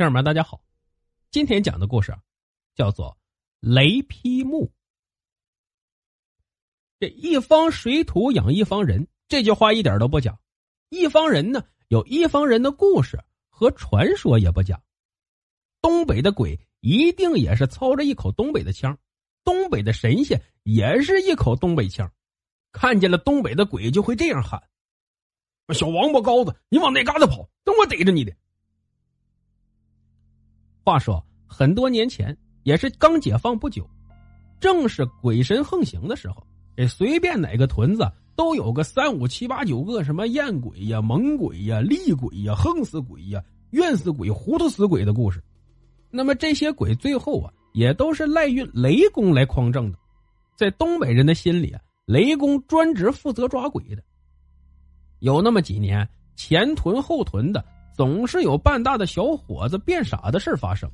听友们，大家好，今天讲的故事叫做《雷劈木》。这一方水土养一方人，这句话一点都不假。一方人呢，有一方人的故事和传说也不假。东北的鬼一定也是操着一口东北的腔，东北的神仙也是一口东北腔。看见了东北的鬼，就会这样喊：“小王八羔子，你往那嘎达跑，等我逮着你的！”话说很多年前，也是刚解放不久，正是鬼神横行的时候。这随便哪个屯子都有个三五七八九个什么艳鬼呀、猛鬼呀、厉鬼呀、横死鬼呀、怨死鬼、糊涂死鬼的故事。那么这些鬼最后啊，也都是赖运雷公来匡正的。在东北人的心里啊，雷公专职负责抓鬼的。有那么几年，前屯后屯的。总是有半大的小伙子变傻的事发生，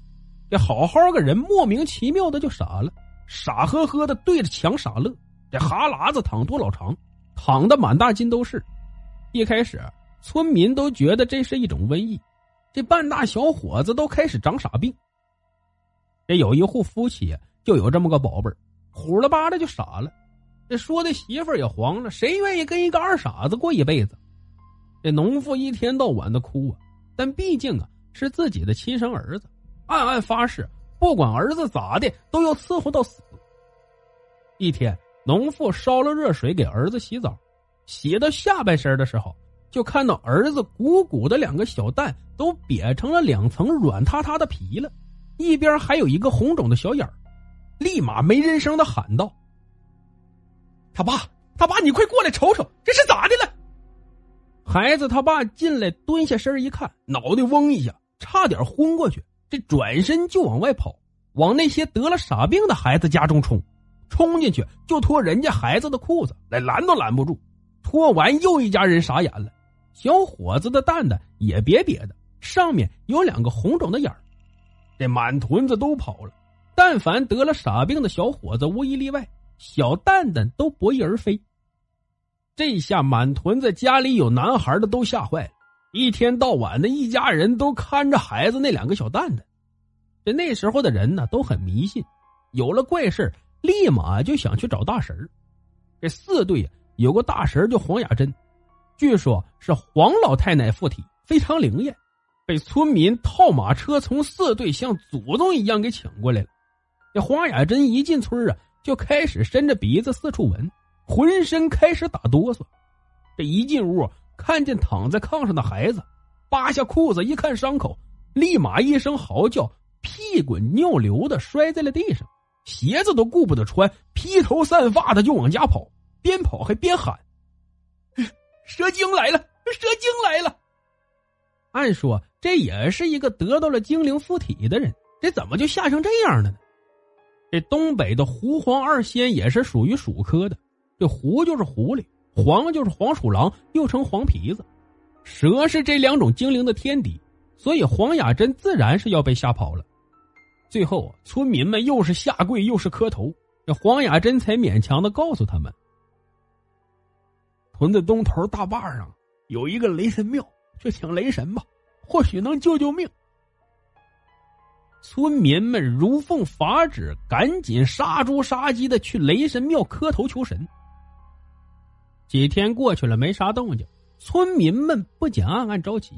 这好好个人莫名其妙的就傻了，傻呵呵的对着墙傻乐，这哈喇子淌多老长，淌的满大街都是。一开始村民都觉得这是一种瘟疫，这半大小伙子都开始长傻病。这有一户夫妻就有这么个宝贝儿，虎了吧的就傻了，这说的媳妇儿也黄了，谁愿意跟一个二傻子过一辈子？这农妇一天到晚的哭啊。但毕竟啊，是自己的亲生儿子，暗暗发誓，不管儿子咋的，都要伺候到死。一天，农妇烧了热水给儿子洗澡，洗到下半身的时候，就看到儿子鼓鼓的两个小蛋都瘪成了两层软塌塌的皮了，一边还有一个红肿的小眼儿，立马没人声的喊道：“他爸，他爸，你快过来瞅瞅，这是咋的了？”孩子他爸进来，蹲下身一看，脑袋嗡一下，差点昏过去。这转身就往外跑，往那些得了傻病的孩子家中冲。冲进去就脱人家孩子的裤子，来拦都拦不住。脱完，又一家人傻眼了。小伙子的蛋蛋也瘪瘪的，上面有两个红肿的眼儿。这满屯子都跑了，但凡得了傻病的小伙子，无一例外，小蛋蛋都不翼而飞。这下满屯子家里有男孩的都吓坏了，一天到晚的一家人都看着孩子那两个小蛋蛋。这那时候的人呢都很迷信，有了怪事立马就想去找大神这四队有个大神叫黄雅珍，据说是黄老太奶附体，非常灵验，被村民套马车从四队像祖宗一样给请过来了。这黄雅珍一进村啊，就开始伸着鼻子四处闻。浑身开始打哆嗦，这一进屋看见躺在炕上的孩子，扒下裤子一看伤口，立马一声嚎叫，屁滚尿流的摔在了地上，鞋子都顾不得穿，披头散发的就往家跑，边跑还边喊：“蛇精来了，蛇精来了！”按说这也是一个得到了精灵附体的人，这怎么就吓成这样了呢？这东北的狐黄二仙也是属于鼠科的。这狐就是狐狸，黄就是黄鼠狼，又称黄皮子，蛇是这两种精灵的天敌，所以黄雅珍自然是要被吓跑了。最后啊，村民们又是下跪又是磕头，这黄雅珍才勉强的告诉他们：屯子东头大坝上有一个雷神庙，去请雷神吧，或许能救救命。村民们如奉法旨，赶紧杀猪杀鸡的去雷神庙磕头求神。几天过去了，没啥动静，村民们不仅暗暗着急。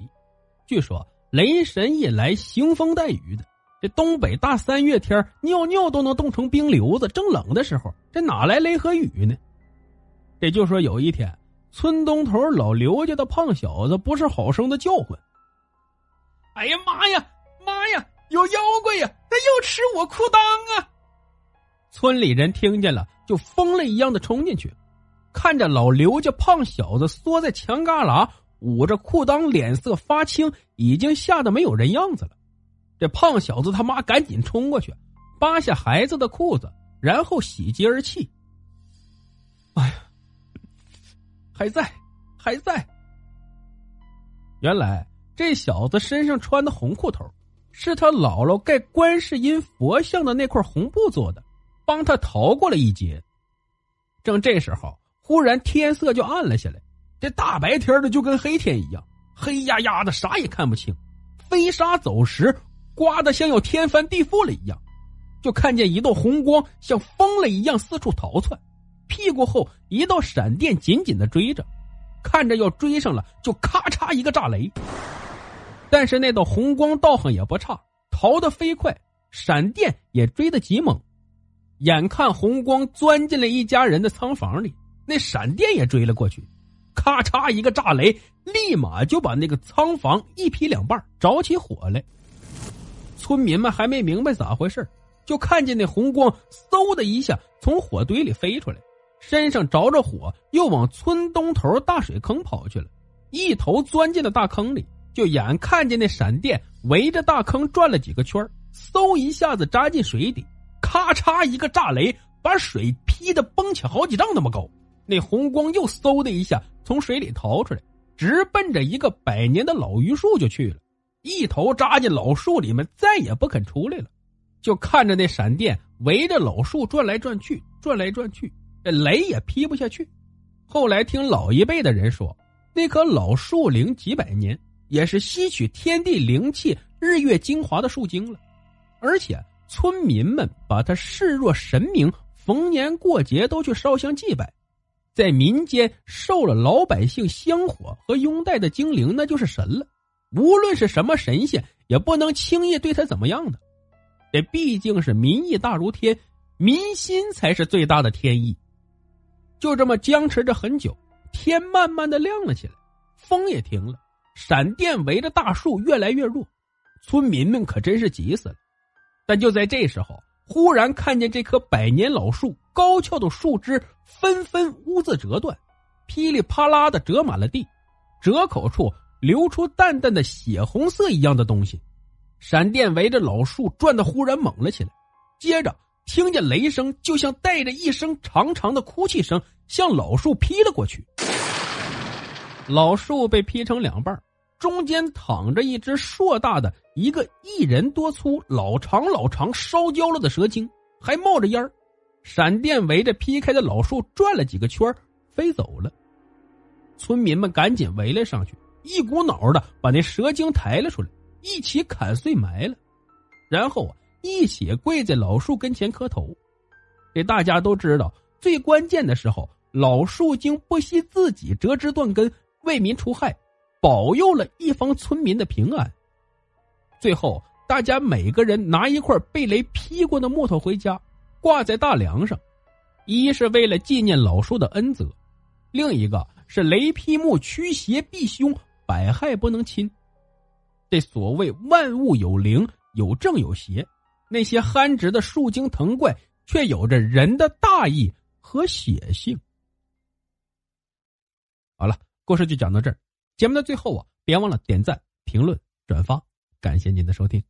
据说雷神一来，腥风带雨的。这东北大三月天，尿尿都能冻成冰瘤子。正冷的时候，这哪来雷和雨呢？这就说有一天，村东头老刘家的胖小子不是好生的叫唤：“哎呀妈呀，妈呀，有妖怪呀！他又吃我裤裆啊！”村里人听见了，就疯了一样的冲进去。看着老刘家胖小子缩在墙旮旯，捂着裤裆，脸色发青，已经吓得没有人样子了。这胖小子他妈赶紧冲过去，扒下孩子的裤子，然后喜极而泣。哎呀，还在，还在。原来这小子身上穿的红裤头，是他姥姥盖观世音佛像的那块红布做的，帮他逃过了一劫。正这时候，忽然天色就暗了下来，这大白天的就跟黑天一样，黑压压的，啥也看不清，飞沙走石。刮得像要天翻地覆了一样，就看见一道红光像疯了一样四处逃窜，屁股后一道闪电紧紧的追着，看着要追上了，就咔嚓一个炸雷。但是那道红光道行也不差，逃得飞快，闪电也追得极猛。眼看红光钻进了一家人的仓房里，那闪电也追了过去，咔嚓一个炸雷，立马就把那个仓房一劈两半，着起火来。村民们还没明白咋回事就看见那红光嗖的一下从火堆里飞出来，身上着着火，又往村东头大水坑跑去了，一头钻进了大坑里。就眼看见那闪电围着大坑转了几个圈嗖一下子扎进水底，咔嚓一个炸雷，把水劈得崩起好几丈那么高。那红光又嗖的一下从水里逃出来，直奔着一个百年的老榆树就去了。一头扎进老树里面，再也不肯出来了。就看着那闪电围着老树转来转去，转来转去，这雷也劈不下去。后来听老一辈的人说，那棵老树龄几百年，也是吸取天地灵气、日月精华的树精了。而且村民们把它视若神明，逢年过节都去烧香祭拜。在民间受了老百姓香火和拥戴的精灵，那就是神了。无论是什么神仙，也不能轻易对他怎么样的。这毕竟是民意大如天，民心才是最大的天意。就这么僵持着很久，天慢慢的亮了起来，风也停了，闪电围着大树越来越弱，村民们可真是急死了。但就在这时候，忽然看见这棵百年老树高翘的树枝纷纷兀自折断，噼里啪啦的折满了地，折口处。流出淡淡的血红色一样的东西，闪电围着老树转的忽然猛了起来，接着听见雷声，就像带着一声长长的哭泣声，向老树劈了过去。老树被劈成两半，中间躺着一只硕大的、一个一人多粗、老长老长、烧焦了的蛇精，还冒着烟闪电围着劈开的老树转了几个圈飞走了。村民们赶紧围了上去。一股脑的把那蛇精抬了出来，一起砍碎埋了，然后啊，一起跪在老树跟前磕头。这大家都知道，最关键的时候，老树精不惜自己折枝断根，为民除害，保佑了一方村民的平安。最后，大家每个人拿一块被雷劈过的木头回家，挂在大梁上，一是为了纪念老树的恩泽，另一个是雷劈木驱邪避凶。百害不能侵。这所谓万物有灵，有正有邪，那些憨直的树精藤怪，却有着人的大义和血性。好了，故事就讲到这儿。节目的最后啊，别忘了点赞、评论、转发，感谢您的收听。